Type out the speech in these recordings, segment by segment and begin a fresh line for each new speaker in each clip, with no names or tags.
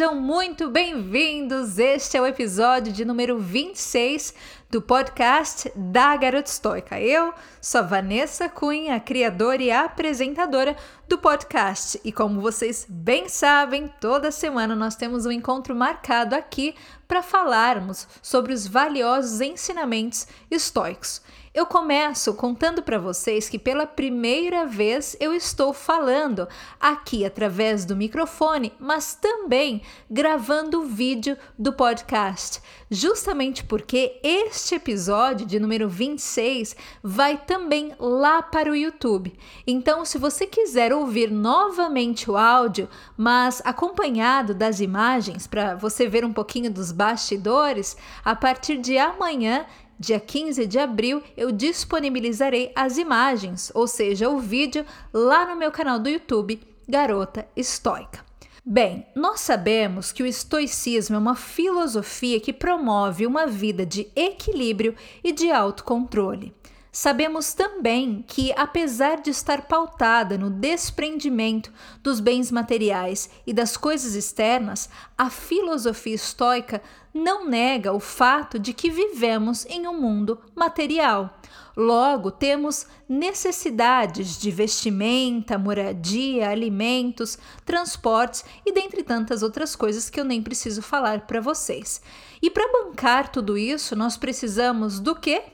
Sejam muito bem-vindos! Este é o episódio de número 26 do podcast da Garota Estoica. Eu sou Vanessa Cunha, criadora e apresentadora do podcast. E como vocês bem sabem, toda semana nós temos um encontro marcado aqui para falarmos sobre os valiosos ensinamentos estoicos. Eu começo contando para vocês que pela primeira vez eu estou falando aqui através do microfone, mas também gravando o vídeo do podcast, justamente porque este episódio de número 26 vai também lá para o YouTube. Então, se você quiser ouvir novamente o áudio, mas acompanhado das imagens para você ver um pouquinho dos bastidores, a partir de amanhã Dia 15 de abril eu disponibilizarei as imagens, ou seja, o vídeo, lá no meu canal do YouTube, Garota Estoica. Bem, nós sabemos que o estoicismo é uma filosofia que promove uma vida de equilíbrio e de autocontrole. Sabemos também que, apesar de estar pautada no desprendimento dos bens materiais e das coisas externas, a filosofia estoica não nega o fato de que vivemos em um mundo material. Logo, temos necessidades de vestimenta, moradia, alimentos, transportes e dentre tantas outras coisas que eu nem preciso falar para vocês. E para bancar tudo isso, nós precisamos do quê?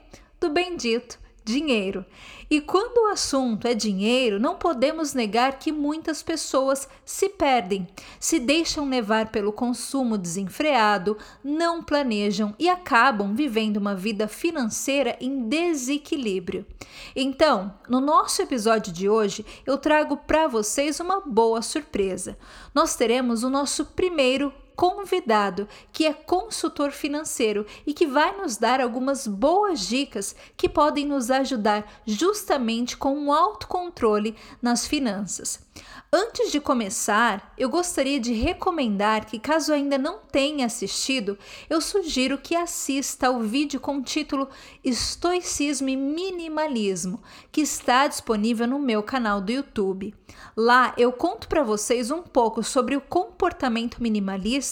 Do bendito dinheiro. E quando o assunto é dinheiro, não podemos negar que muitas pessoas se perdem, se deixam levar pelo consumo desenfreado, não planejam e acabam vivendo uma vida financeira em desequilíbrio. Então, no nosso episódio de hoje, eu trago para vocês uma boa surpresa. Nós teremos o nosso primeiro convidado que é consultor financeiro e que vai nos dar algumas boas dicas que podem nos ajudar justamente com o autocontrole nas finanças. Antes de começar, eu gostaria de recomendar que, caso ainda não tenha assistido, eu sugiro que assista ao vídeo com o título Estoicismo e Minimalismo, que está disponível no meu canal do YouTube. Lá eu conto para vocês um pouco sobre o comportamento minimalista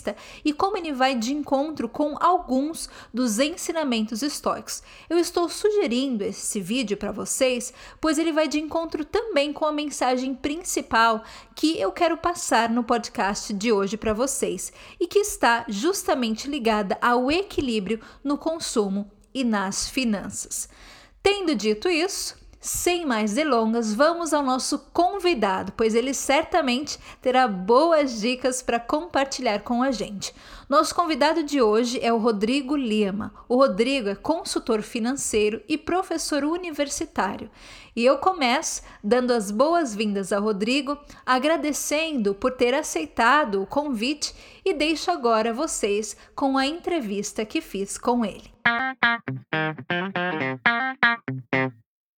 e como ele vai de encontro com alguns dos ensinamentos estoicos. Eu estou sugerindo esse vídeo para vocês, pois ele vai de encontro também com a mensagem principal que eu quero passar no podcast de hoje para vocês e que está justamente ligada ao equilíbrio no consumo e nas finanças. Tendo dito isso, sem mais delongas, vamos ao nosso convidado, pois ele certamente terá boas dicas para compartilhar com a gente. Nosso convidado de hoje é o Rodrigo Lima. O Rodrigo é consultor financeiro e professor universitário. E eu começo dando as boas-vindas ao Rodrigo, agradecendo por ter aceitado o convite e deixo agora vocês com a entrevista que fiz com ele.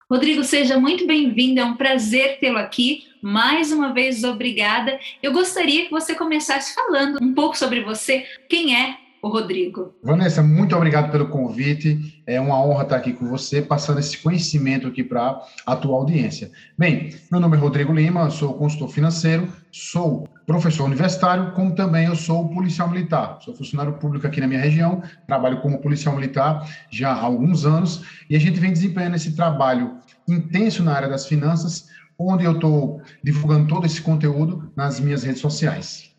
Rodrigo, seja muito bem-vindo, é um prazer tê-lo aqui. Mais uma vez, obrigada. Eu gostaria que você começasse falando um pouco sobre você. Quem é o Rodrigo?
Vanessa, muito obrigado pelo convite. É uma honra estar aqui com você, passando esse conhecimento aqui para a tua audiência. Bem, meu nome é Rodrigo Lima, sou consultor financeiro, sou professor universitário, como também eu sou policial militar. Sou funcionário público aqui na minha região, trabalho como policial militar já há alguns anos, e a gente vem desempenhando esse trabalho intenso na área das finanças, onde eu estou divulgando todo esse conteúdo nas minhas redes sociais.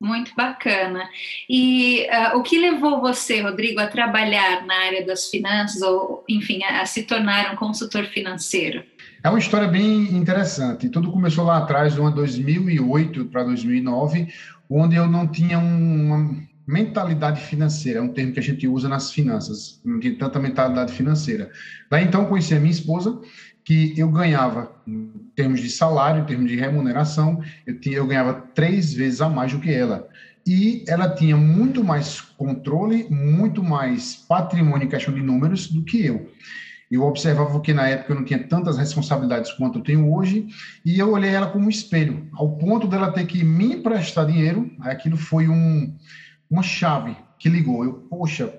Muito bacana. E uh, o que levou você, Rodrigo, a trabalhar na área das finanças, ou, enfim, a, a se tornar um consultor financeiro?
É uma história bem interessante. Tudo começou lá atrás, de 2008 para 2009, onde eu não tinha uma mentalidade financeira, é um termo que a gente usa nas finanças, não tinha tanta mentalidade financeira. Lá então conheci a minha esposa, que eu ganhava, em termos de salário, em termos de remuneração, eu, tinha, eu ganhava três vezes a mais do que ela. E ela tinha muito mais controle, muito mais patrimônio em questão de números do que eu. Eu observava que na época eu não tinha tantas responsabilidades quanto eu tenho hoje, e eu olhei ela como um espelho, ao ponto dela ter que me emprestar dinheiro. Aquilo foi um, uma chave que ligou. Eu, poxa,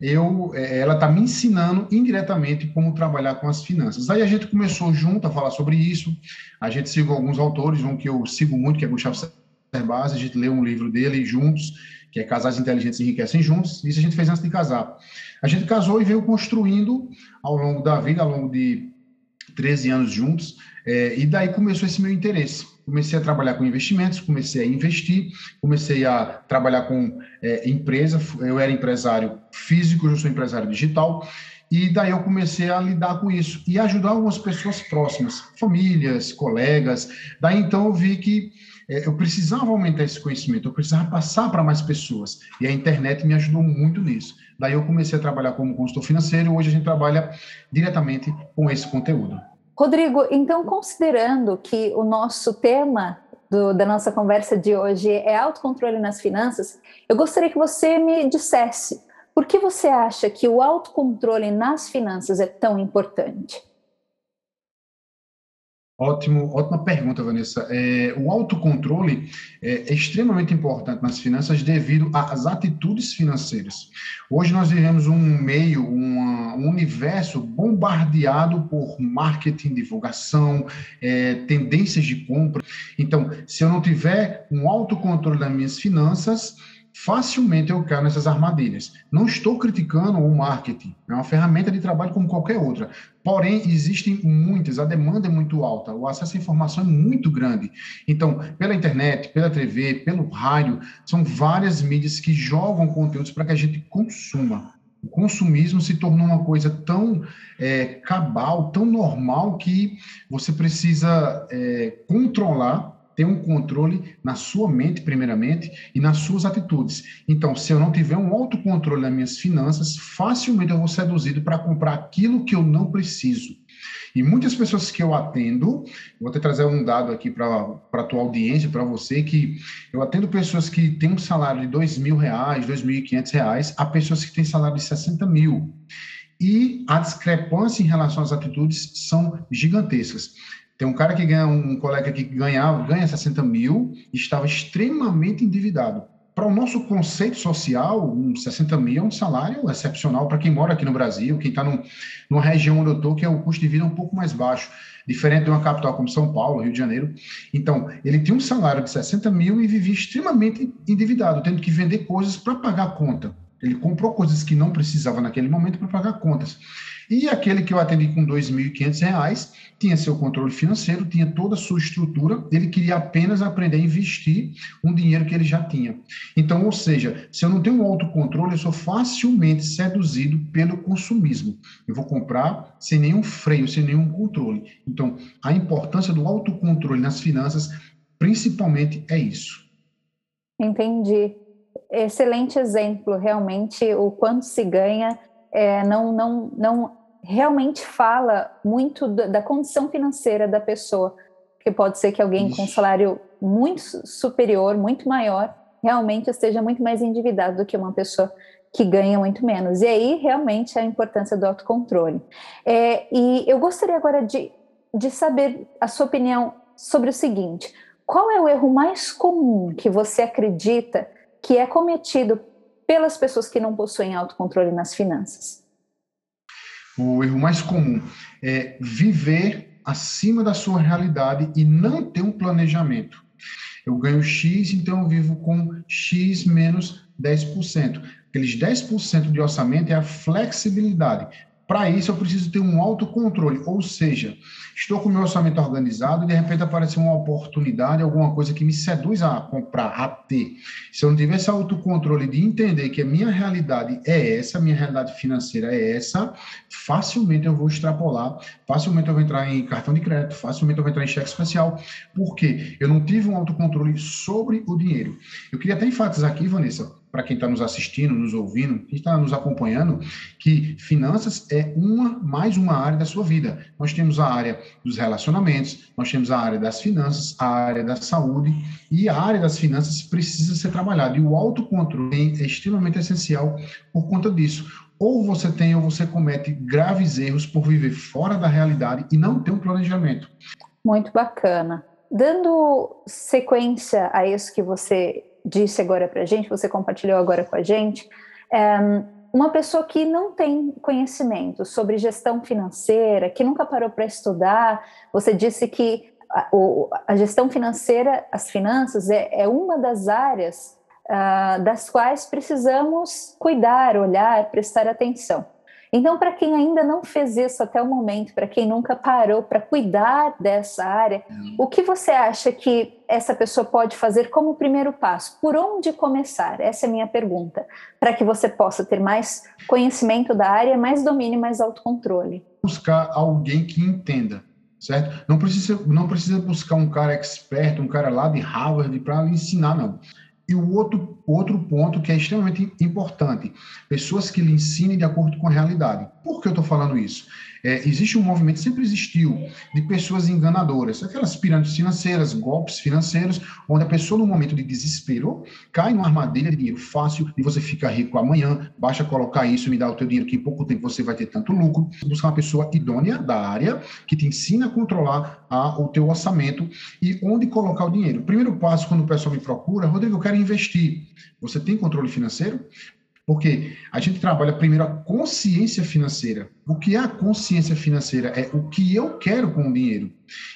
eu, é, ela está me ensinando indiretamente como trabalhar com as finanças. Aí a gente começou junto a falar sobre isso. A gente seguiu alguns autores, um que eu sigo muito, que é Gustavo Base, a gente leu um livro dele juntos, que é Casais Inteligentes Enriquecem Juntos, isso a gente fez antes de casar. A gente casou e veio construindo ao longo da vida, ao longo de 13 anos juntos, é, e daí começou esse meu interesse. Comecei a trabalhar com investimentos, comecei a investir, comecei a trabalhar com é, empresa. Eu era empresário físico, eu sou empresário digital, e daí eu comecei a lidar com isso e ajudar algumas pessoas próximas, famílias, colegas. Daí então eu vi que eu precisava aumentar esse conhecimento, eu precisava passar para mais pessoas. E a internet me ajudou muito nisso. Daí eu comecei a trabalhar como consultor financeiro, hoje a gente trabalha diretamente com esse conteúdo.
Rodrigo, então considerando que o nosso tema do, da nossa conversa de hoje é autocontrole nas finanças, eu gostaria que você me dissesse por que você acha que o autocontrole nas finanças é tão importante?
Ótimo, ótima pergunta, Vanessa. É, o autocontrole é, é extremamente importante nas finanças devido às atitudes financeiras. Hoje nós vivemos um meio, uma, um universo bombardeado por marketing, divulgação, é, tendências de compra. Então, se eu não tiver um autocontrole das minhas finanças, facilmente eu caio nessas armadilhas. Não estou criticando o marketing, é uma ferramenta de trabalho como qualquer outra. Porém, existem muitas, a demanda é muito alta, o acesso à informação é muito grande. Então, pela internet, pela TV, pelo rádio, são várias mídias que jogam conteúdos para que a gente consuma. O consumismo se tornou uma coisa tão é, cabal, tão normal, que você precisa é, controlar ter um controle na sua mente, primeiramente, e nas suas atitudes. Então, se eu não tiver um autocontrole nas minhas finanças, facilmente eu vou seduzido para comprar aquilo que eu não preciso. E muitas pessoas que eu atendo, vou até trazer um dado aqui para a tua audiência, para você, que eu atendo pessoas que têm um salário de dois mil reais, dois mil e quinhentos reais, a pessoas que têm salário de 60 mil. E a discrepância em relação às atitudes são gigantescas. Tem um cara que ganha, um colega que ganhava, ganha 60 mil e estava extremamente endividado. Para o nosso conceito social, um 60 mil é um salário excepcional para quem mora aqui no Brasil, quem está numa região onde eu estou, que é o custo de vida um pouco mais baixo, diferente de uma capital como São Paulo, Rio de Janeiro. Então, ele tinha um salário de 60 mil e vivia extremamente endividado, tendo que vender coisas para pagar a conta. Ele comprou coisas que não precisava naquele momento para pagar contas. E aquele que eu atendi com R$ 2.500 tinha seu controle financeiro, tinha toda a sua estrutura, ele queria apenas aprender a investir um dinheiro que ele já tinha. Então, ou seja, se eu não tenho um autocontrole, eu sou facilmente seduzido pelo consumismo. Eu vou comprar sem nenhum freio, sem nenhum controle. Então, a importância do autocontrole nas finanças, principalmente, é isso.
Entendi. Excelente exemplo, realmente, o quanto se ganha é, não, não, não realmente fala muito da, da, condição financeira da pessoa, que pode ser que alguém Ixi. com um salário muito superior, muito maior, realmente esteja muito mais endividado do que uma pessoa que ganha muito menos. E aí, realmente, a importância do autocontrole. É, e eu gostaria agora de, de saber a sua opinião sobre o seguinte: qual é o erro mais comum que você acredita que é cometido pelas pessoas que não possuem autocontrole nas finanças?
O erro mais comum é viver acima da sua realidade e não ter um planejamento. Eu ganho X, então eu vivo com X menos 10%. Aqueles 10% de orçamento é a flexibilidade. Para isso, eu preciso ter um autocontrole, ou seja, estou com o meu orçamento organizado e de repente aparece uma oportunidade, alguma coisa que me seduz a comprar, a ter. Se eu não tiver esse autocontrole de entender que a minha realidade é essa, minha realidade financeira é essa, facilmente eu vou extrapolar, facilmente eu vou entrar em cartão de crédito, facilmente eu vou entrar em cheque especial, porque eu não tive um autocontrole sobre o dinheiro. Eu queria até enfatizar aqui, Vanessa, para quem está nos assistindo, nos ouvindo, quem está nos acompanhando, que finanças é uma mais uma área da sua vida. Nós temos a área dos relacionamentos, nós temos a área das finanças, a área da saúde e a área das finanças precisa ser trabalhada. E o autocontrole é extremamente essencial por conta disso. Ou você tem ou você comete graves erros por viver fora da realidade e não ter um planejamento.
Muito bacana. Dando sequência a isso que você disse agora para a gente, você compartilhou agora com a gente, é, uma pessoa que não tem conhecimento sobre gestão financeira, que nunca parou para estudar, você disse que a, a gestão financeira, as finanças, é, é uma das áreas uh, das quais precisamos cuidar, olhar, prestar atenção. Então, para quem ainda não fez isso até o momento, para quem nunca parou para cuidar dessa área, uhum. o que você acha que essa pessoa pode fazer como primeiro passo? Por onde começar? Essa é a minha pergunta, para que você possa ter mais conhecimento da área, mais domínio, mais autocontrole.
Buscar alguém que entenda certo? Não precisa, não precisa buscar um cara expert, um cara lá de Harvard para lhe ensinar, não. E o outro, outro ponto que é extremamente importante, pessoas que lhe ensinem de acordo com a realidade. Por que eu estou falando isso? É, existe um movimento, sempre existiu, de pessoas enganadoras, aquelas pirâmides financeiras, golpes financeiros, onde a pessoa, no momento de desespero, cai numa armadilha de dinheiro fácil e você fica rico amanhã, basta colocar isso, me dá o teu dinheiro, que em pouco tempo você vai ter tanto lucro. Buscar uma pessoa idônea da área, que te ensina a controlar a, o teu orçamento e onde colocar o dinheiro. Primeiro passo, quando o pessoal me procura, Rodrigo, eu quero investir. Você tem controle financeiro? Porque a gente trabalha primeiro a consciência financeira. O que é a consciência financeira? É o que eu quero com o dinheiro.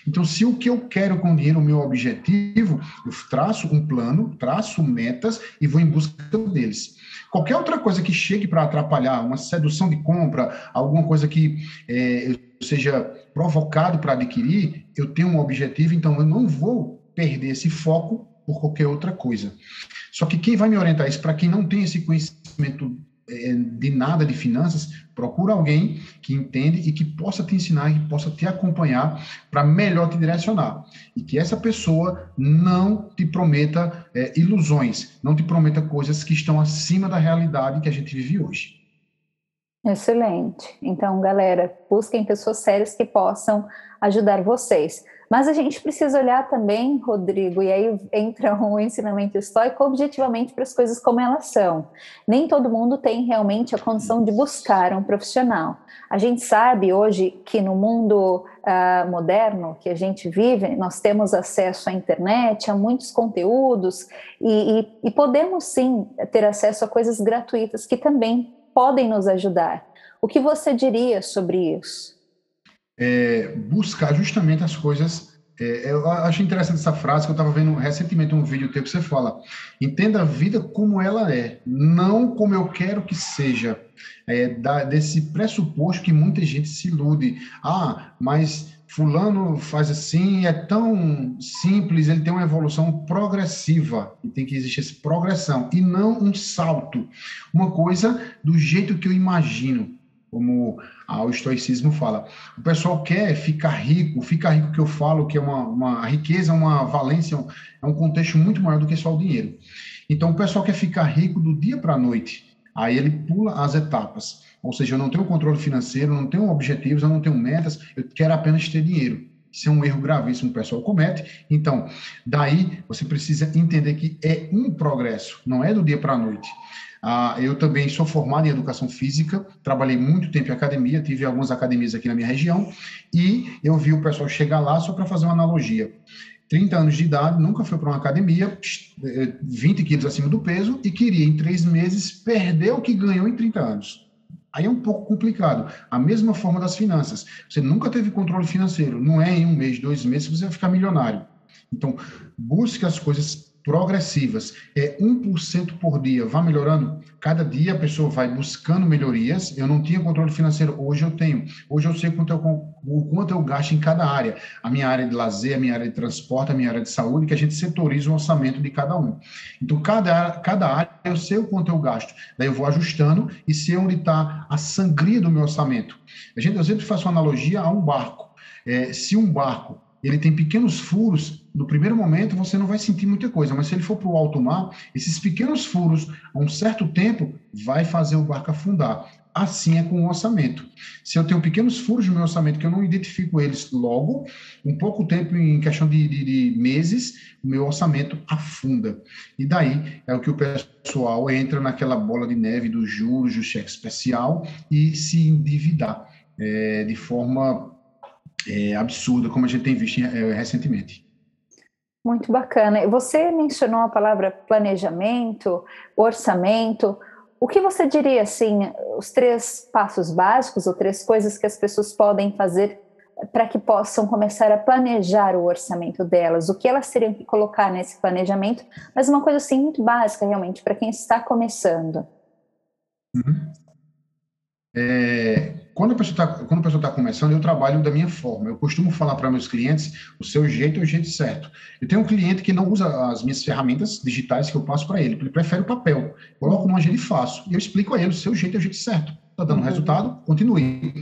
Então, se o que eu quero com o dinheiro, o meu objetivo, eu traço um plano, traço metas e vou em busca deles. Qualquer outra coisa que chegue para atrapalhar, uma sedução de compra, alguma coisa que é, seja provocado para adquirir, eu tenho um objetivo, então eu não vou perder esse foco por qualquer outra coisa. Só que quem vai me orientar isso, para quem não tem esse conhecimento é, de nada de finanças, procura alguém que entende e que possa te ensinar, e possa te acompanhar para melhor te direcionar. E que essa pessoa não te prometa é, ilusões, não te prometa coisas que estão acima da realidade que a gente vive hoje.
Excelente. Então, galera, busquem pessoas sérias que possam ajudar vocês. Mas a gente precisa olhar também, Rodrigo, e aí entra o ensinamento estoico objetivamente para as coisas como elas são. Nem todo mundo tem realmente a condição de buscar um profissional. A gente sabe hoje que no mundo uh, moderno que a gente vive, nós temos acesso à internet, a muitos conteúdos, e, e, e podemos sim ter acesso a coisas gratuitas que também podem nos ajudar. O que você diria sobre isso?
É, buscar justamente as coisas. É, eu achei interessante essa frase que eu estava vendo recentemente um vídeo teu que você fala: entenda a vida como ela é, não como eu quero que seja. É, da, desse pressuposto que muita gente se ilude. Ah, mas fulano faz assim, é tão simples, ele tem uma evolução progressiva, e tem que existir essa progressão, e não um salto. Uma coisa do jeito que eu imagino como o estoicismo fala. O pessoal quer ficar rico, ficar rico que eu falo que é uma, uma riqueza, uma valência, é um contexto muito maior do que só o dinheiro. Então o pessoal quer ficar rico do dia para a noite. Aí ele pula as etapas. Ou seja, eu não tenho controle financeiro, não tenho objetivos, eu não tenho metas, eu quero apenas ter dinheiro. Isso é um erro gravíssimo que o pessoal comete. Então, daí você precisa entender que é um progresso, não é do dia para a noite. Ah, eu também sou formado em educação física, trabalhei muito tempo em academia, tive algumas academias aqui na minha região, e eu vi o pessoal chegar lá só para fazer uma analogia. 30 anos de idade, nunca foi para uma academia, 20 quilos acima do peso, e queria, em três meses, perder o que ganhou em 30 anos. Aí é um pouco complicado. A mesma forma das finanças. Você nunca teve controle financeiro. Não é em um mês, dois meses, você vai ficar milionário. Então, busque as coisas progressivas, é 1% por dia, vai melhorando. Cada dia a pessoa vai buscando melhorias. Eu não tinha controle financeiro, hoje eu tenho. Hoje eu sei quanto eu, o quanto eu gasto em cada área. A minha área de lazer, a minha área de transporte, a minha área de saúde, que a gente setoriza o orçamento de cada um. Então, cada, cada área eu sei o quanto eu gasto. Daí eu vou ajustando e sei onde está a sangria do meu orçamento. A gente, eu sempre faço uma analogia a um barco. É, se um barco ele tem pequenos furos, no primeiro momento você não vai sentir muita coisa, mas se ele for para o alto mar, esses pequenos furos, a um certo tempo, vai fazer o barco afundar. Assim é com o orçamento. Se eu tenho pequenos furos no meu orçamento que eu não identifico eles logo, um pouco tempo, em questão de, de, de meses, o meu orçamento afunda. E daí é o que o pessoal entra naquela bola de neve dos juros, do cheque especial e se endividar é, de forma é, absurda, como a gente tem visto é, recentemente.
Muito bacana. Você mencionou a palavra planejamento, orçamento. O que você diria, assim, os três passos básicos ou três coisas que as pessoas podem fazer para que possam começar a planejar o orçamento delas, o que elas teriam que colocar nesse planejamento, mas uma coisa assim muito básica realmente para quem está começando.
Uhum. É, quando a pessoa está tá começando, eu trabalho da minha forma. Eu costumo falar para meus clientes: o seu jeito é o jeito certo. Eu tenho um cliente que não usa as minhas ferramentas digitais que eu passo para ele, ele prefere o papel. Coloco no agenda e faço. E eu explico a ele: o seu jeito é o jeito certo. Está dando uhum. resultado? Continue.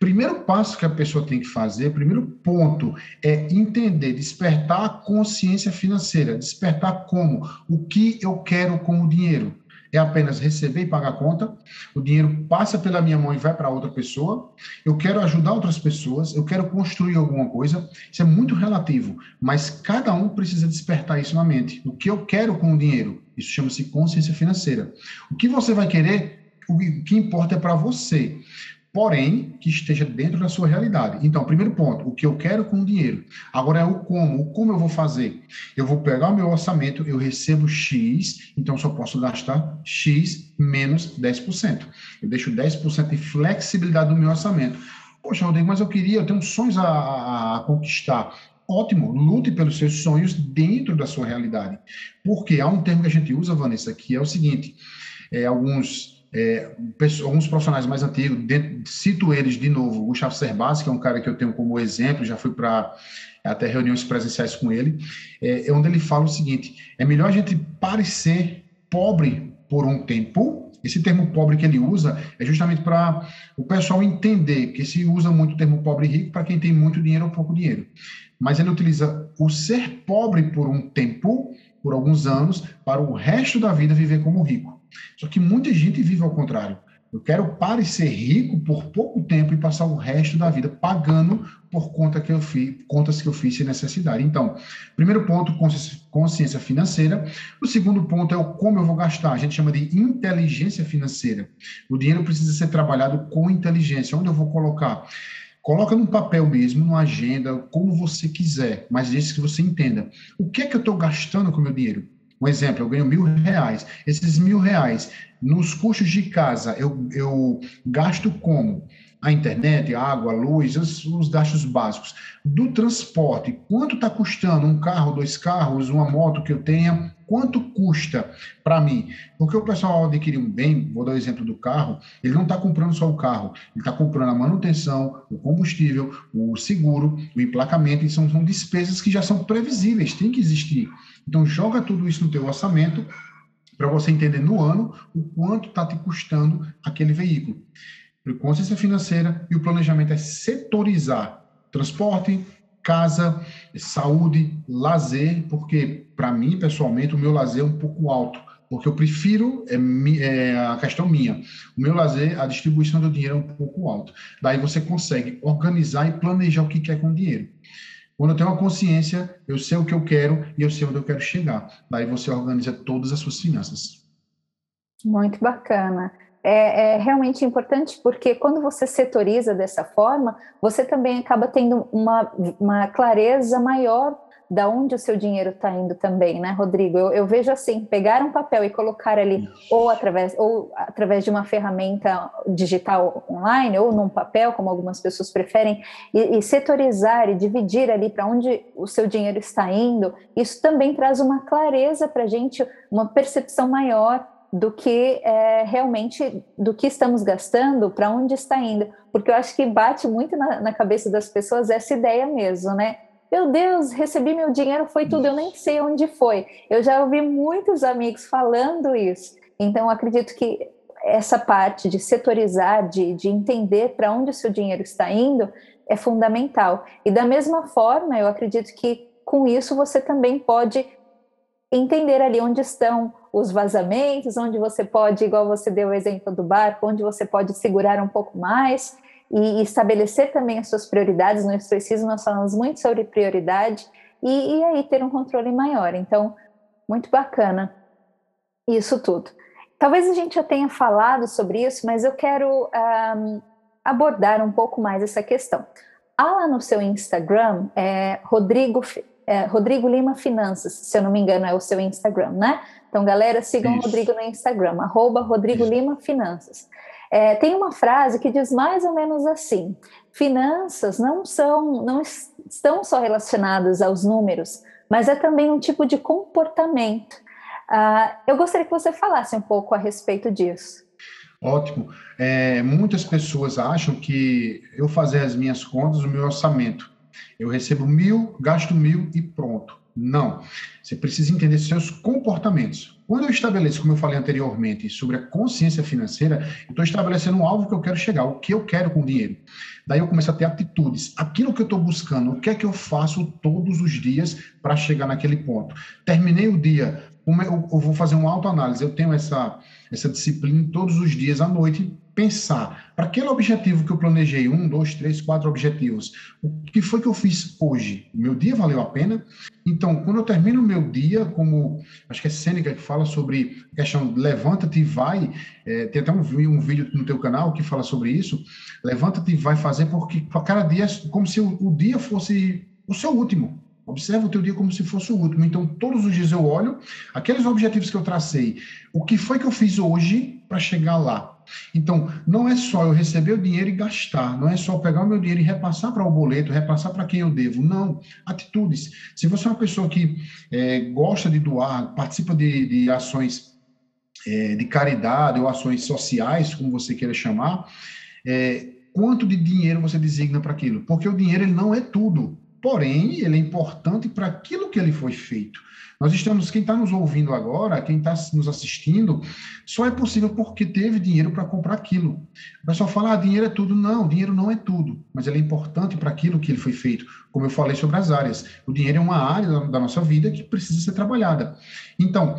Primeiro passo que a pessoa tem que fazer, primeiro ponto, é entender, despertar a consciência financeira. Despertar como? O que eu quero com o dinheiro? É apenas receber e pagar a conta, o dinheiro passa pela minha mão e vai para outra pessoa, eu quero ajudar outras pessoas, eu quero construir alguma coisa, isso é muito relativo, mas cada um precisa despertar isso na mente. O que eu quero com o dinheiro? Isso chama-se consciência financeira. O que você vai querer, o que importa é para você porém que esteja dentro da sua realidade. Então, primeiro ponto, o que eu quero com o dinheiro. Agora é o como, o como eu vou fazer. Eu vou pegar o meu orçamento, eu recebo X, então só posso gastar X menos 10%. Eu deixo 10% de flexibilidade do meu orçamento. Poxa, Rodrigo, mas eu queria, eu tenho sonhos a, a conquistar. Ótimo, lute pelos seus sonhos dentro da sua realidade. Porque há um termo que a gente usa, Vanessa, que é o seguinte: é, alguns é, alguns profissionais mais antigos, dentro, cito eles de novo, o Gustavo Cerbasi, que é um cara que eu tenho como exemplo, já fui para até reuniões presenciais com ele, é, é, onde ele fala o seguinte: é melhor a gente parecer pobre por um tempo. Esse termo pobre que ele usa é justamente para o pessoal entender que se usa muito o termo pobre e rico para quem tem muito dinheiro ou pouco dinheiro. Mas ele utiliza o ser pobre por um tempo, por alguns anos, para o resto da vida viver como rico. Só que muita gente vive ao contrário. Eu quero parecer rico por pouco tempo e passar o resto da vida pagando por conta que eu fiz, contas que eu fiz sem necessidade. Então, primeiro ponto, consciência financeira. O segundo ponto é o como eu vou gastar. A gente chama de inteligência financeira. O dinheiro precisa ser trabalhado com inteligência. Onde eu vou colocar? Coloca no papel mesmo, numa agenda, como você quiser, mas desde que você entenda. O que é que eu estou gastando com o meu dinheiro? Um exemplo, eu ganho mil reais. Esses mil reais, nos custos de casa, eu, eu gasto como? A internet, a água, a luz, os, os gastos básicos. Do transporte, quanto está custando um carro, dois carros, uma moto que eu tenha? Quanto custa para mim? Porque o pessoal adquirir um bem, vou dar o exemplo do carro, ele não está comprando só o carro, ele está comprando a manutenção, o combustível, o seguro, o emplacamento, e são, são despesas que já são previsíveis, tem que existir. Então, joga tudo isso no teu orçamento para você entender no ano o quanto está te custando aquele veículo. Consciência financeira e o planejamento é setorizar transporte, casa, saúde, lazer, porque para mim, pessoalmente, o meu lazer é um pouco alto, porque eu prefiro, é, é, a questão minha, o meu lazer, a distribuição do dinheiro é um pouco alto. Daí você consegue organizar e planejar o que quer com o dinheiro. Quando eu tenho uma consciência, eu sei o que eu quero e eu sei onde eu quero chegar. Daí você organiza todas as suas finanças.
Muito bacana. É, é, realmente importante porque quando você setoriza dessa forma, você também acaba tendo uma, uma clareza maior da onde o seu dinheiro está indo também, né, Rodrigo? Eu, eu, vejo assim, pegar um papel e colocar ali, ou através, ou através de uma ferramenta digital online, ou num papel, como algumas pessoas preferem, e, e setorizar e dividir ali para onde o seu dinheiro está indo, isso também traz uma clareza para a gente, uma percepção maior do que é, realmente do que estamos gastando, para onde está indo, porque eu acho que bate muito na, na cabeça das pessoas essa ideia mesmo, né? Meu Deus, recebi meu dinheiro, foi tudo, eu nem sei onde foi. Eu já ouvi muitos amigos falando isso. Então, acredito que essa parte de setorizar, de, de entender para onde o seu dinheiro está indo, é fundamental. E da mesma forma, eu acredito que com isso você também pode entender ali onde estão os vazamentos, onde você pode, igual você deu o exemplo do barco, onde você pode segurar um pouco mais e estabelecer também as suas prioridades. No Estoicismo nós falamos muito sobre prioridade e, e aí ter um controle maior. Então, muito bacana isso tudo. Talvez a gente já tenha falado sobre isso, mas eu quero um, abordar um pouco mais essa questão. Há lá no seu Instagram, é, Rodrigo, é, Rodrigo Lima Finanças, se eu não me engano, é o seu Instagram, né? Então, galera, sigam o Rodrigo no Instagram, arroba Rodrigo Isso. Lima Finanças. É, tem uma frase que diz mais ou menos assim: finanças não são, não estão só relacionadas aos números, mas é também um tipo de comportamento. Uh, eu gostaria que você falasse um pouco a respeito disso.
Ótimo. É, muitas pessoas acham que eu fazer as minhas contas, o meu orçamento, eu recebo mil, gasto mil e pronto. Não. Você precisa entender seus comportamentos. Quando eu estabeleço, como eu falei anteriormente, sobre a consciência financeira, eu estou estabelecendo um alvo que eu quero chegar, o que eu quero com o dinheiro. Daí eu começo a ter atitudes. Aquilo que eu estou buscando, o que é que eu faço todos os dias para chegar naquele ponto? Terminei o dia, eu vou fazer uma autoanálise. Eu tenho essa, essa disciplina todos os dias à noite pensar para aquele objetivo que eu planejei, um, dois, três, quatro objetivos, o que foi que eu fiz hoje? Meu dia valeu a pena? Então, quando eu termino o meu dia, como acho que é Sêneca que fala sobre a questão levanta-te e vai, é, tem até um, um, vídeo no teu canal que fala sobre isso, levanta-te e vai fazer, porque para cada dia é como se o, o dia fosse o seu último. Observa o teu dia como se fosse o último. Então, todos os dias eu olho aqueles objetivos que eu tracei. O que foi que eu fiz hoje para chegar lá? Então, não é só eu receber o dinheiro e gastar, não é só pegar o meu dinheiro e repassar para o boleto, repassar para quem eu devo. Não, atitudes. Se você é uma pessoa que é, gosta de doar, participa de, de ações é, de caridade ou ações sociais, como você queira chamar, é, quanto de dinheiro você designa para aquilo? Porque o dinheiro ele não é tudo, porém, ele é importante para aquilo que ele foi feito. Nós estamos, quem está nos ouvindo agora, quem está nos assistindo, só é possível porque teve dinheiro para comprar aquilo. O pessoal fala, ah, dinheiro é tudo. Não, dinheiro não é tudo, mas ele é importante para aquilo que ele foi feito. Como eu falei sobre as áreas. O dinheiro é uma área da, da nossa vida que precisa ser trabalhada. Então,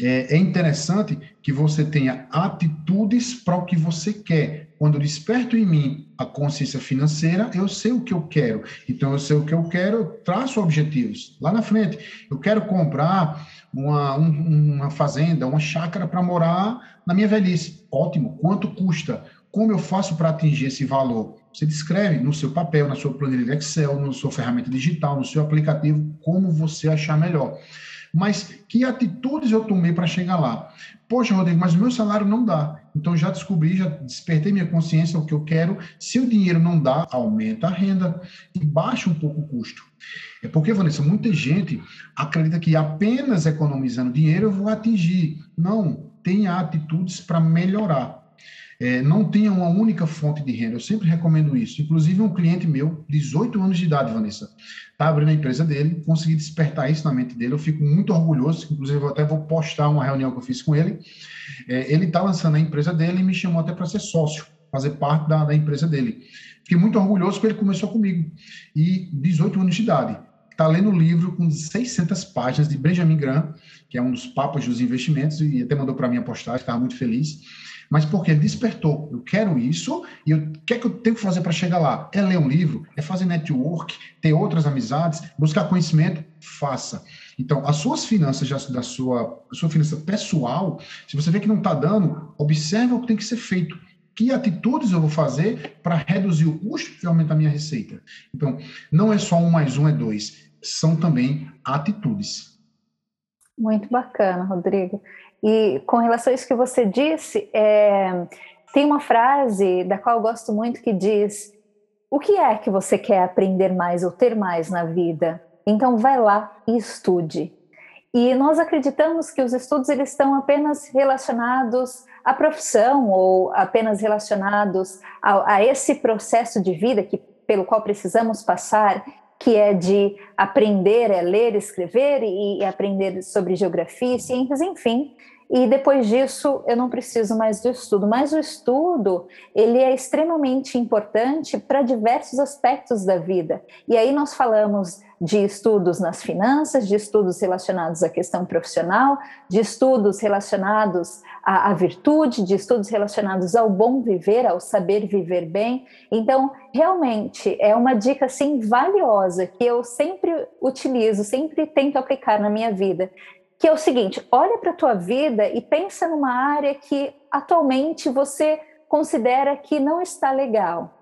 é, é interessante que você tenha atitudes para o que você quer. Quando desperto em mim a consciência financeira, eu sei o que eu quero. Então, eu sei o que eu quero, eu traço objetivos. Lá na frente, eu quero comprar uma, um, uma fazenda, uma chácara para morar na minha velhice. Ótimo. Quanto custa? Como eu faço para atingir esse valor? Você descreve no seu papel, na sua planilha de Excel, na sua ferramenta digital, no seu aplicativo, como você achar melhor. Mas que atitudes eu tomei para chegar lá? Poxa, Rodrigo, mas o meu salário não dá. Então já descobri, já despertei minha consciência o que eu quero. Se o dinheiro não dá, aumenta a renda e baixa um pouco o custo. É porque, Vanessa, muita gente acredita que apenas economizando dinheiro eu vou atingir. Não, tenha atitudes para melhorar. É, não tenha uma única fonte de renda. Eu sempre recomendo isso. Inclusive, um cliente meu, 18 anos de idade, Vanessa, está abrindo a empresa dele, consegui despertar isso na mente dele. Eu fico muito orgulhoso. Inclusive, eu até vou postar uma reunião que eu fiz com ele. É, ele está lançando a empresa dele e me chamou até para ser sócio, fazer parte da, da empresa dele. Fiquei muito orgulhoso porque ele começou comigo. E 18 anos de idade está lendo o livro com 600 páginas de Benjamin Graham, que é um dos papas dos investimentos, e até mandou para mim a postagem, estava muito feliz mas porque despertou. Eu quero isso e o que é que eu tenho que fazer para chegar lá? É ler um livro, é fazer network, ter outras amizades, buscar conhecimento, faça. Então, as suas finanças já, da sua, sua finança pessoal, se você vê que não está dando, observe o que tem que ser feito. Que atitudes eu vou fazer para reduzir o custo e aumentar a minha receita? Então, não é só um mais um, é dois. São também atitudes.
Muito bacana, Rodrigo. E com relação a isso que você disse, é, tem uma frase da qual eu gosto muito que diz: O que é que você quer aprender mais ou ter mais na vida? Então vai lá e estude. E nós acreditamos que os estudos eles estão apenas relacionados à profissão ou apenas relacionados a, a esse processo de vida que pelo qual precisamos passar que é de aprender a ler, escrever e, e aprender sobre geografia, ciências, enfim. E depois disso, eu não preciso mais do estudo. Mas o estudo, ele é extremamente importante para diversos aspectos da vida. E aí nós falamos de estudos nas finanças, de estudos relacionados à questão profissional, de estudos relacionados à, à, virtude, de estudos relacionados ao bom viver, ao saber viver bem. Então, realmente é uma dica assim valiosa que eu sempre utilizo, sempre tento aplicar na minha vida, que é o seguinte: olha para a tua vida e pensa numa área que atualmente você considera que não está legal.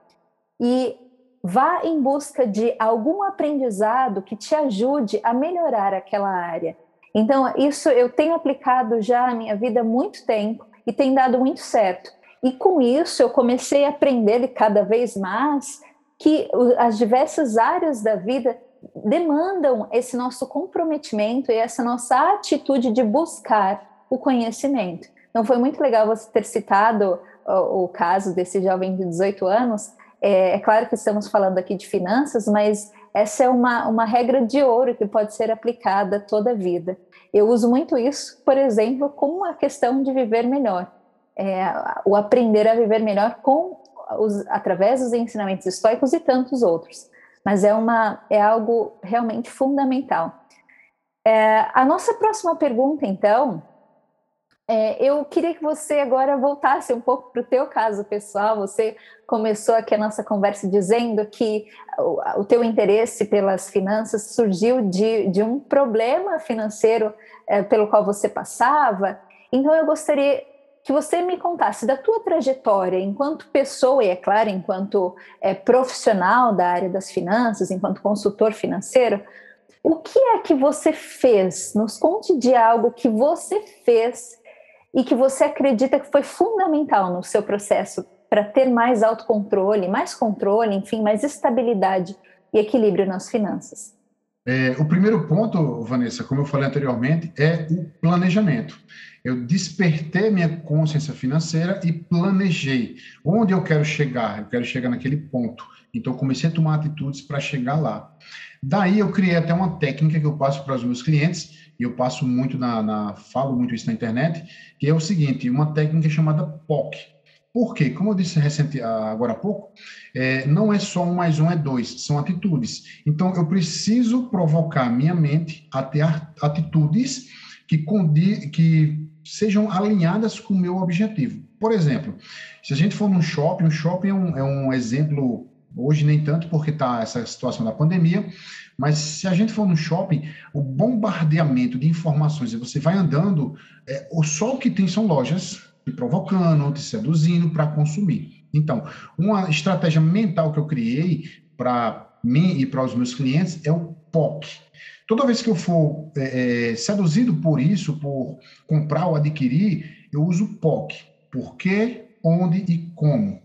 E vá em busca de algum aprendizado que te ajude a melhorar aquela área. Então, isso eu tenho aplicado já na minha vida há muito tempo e tem dado muito certo. E com isso eu comecei a aprender cada vez mais que as diversas áreas da vida demandam esse nosso comprometimento e essa nossa atitude de buscar o conhecimento. Então foi muito legal você ter citado o, caso desse jovem de 18 anos. É, é, claro que estamos falando aqui de finanças, mas essa é uma, uma regra de ouro que pode ser aplicada toda a vida. Eu uso muito isso, por exemplo, como a questão de viver melhor. É, o aprender a viver melhor com os, através dos ensinamentos estoicos e tantos outros. Mas é, uma, é algo realmente fundamental. É, a nossa próxima pergunta, então, é, eu queria que você agora voltasse um pouco para o teu caso pessoal. Você começou aqui a nossa conversa dizendo que o, o teu interesse pelas finanças surgiu de, de um problema financeiro é, pelo qual você passava. Então, eu gostaria que você me contasse da tua trajetória enquanto pessoa, e é claro, enquanto é, profissional da área das finanças, enquanto consultor financeiro, o que é que você fez? Nos conte de algo que você fez e que você acredita que foi fundamental no seu processo para ter mais autocontrole, mais controle, enfim, mais estabilidade e equilíbrio nas finanças.
É, o primeiro ponto, Vanessa, como eu falei anteriormente, é o planejamento. Eu despertei minha consciência financeira e planejei onde eu quero chegar. Eu quero chegar naquele ponto. Então, comecei a tomar atitudes para chegar lá. Daí, eu criei até uma técnica que eu passo para os meus clientes, e eu passo muito na, na falo muito isso na internet, que é o seguinte: uma técnica chamada POC. Por quê? Como eu disse recente, agora há pouco, é, não é só um mais um, é dois, são atitudes. Então, eu preciso provocar minha mente a ter atitudes que, condi, que sejam alinhadas com o meu objetivo. Por exemplo, se a gente for num shopping, o shopping é um, é um exemplo, hoje nem tanto porque está essa situação da pandemia, mas se a gente for no shopping, o bombardeamento de informações, e você vai andando, é, só o que tem são lojas te provocando, te seduzindo para consumir. Então, uma estratégia mental que eu criei para mim e para os meus clientes é o POC. Toda vez que eu for é, é, seduzido por isso, por comprar ou adquirir, eu uso POC. Por quê, onde e como.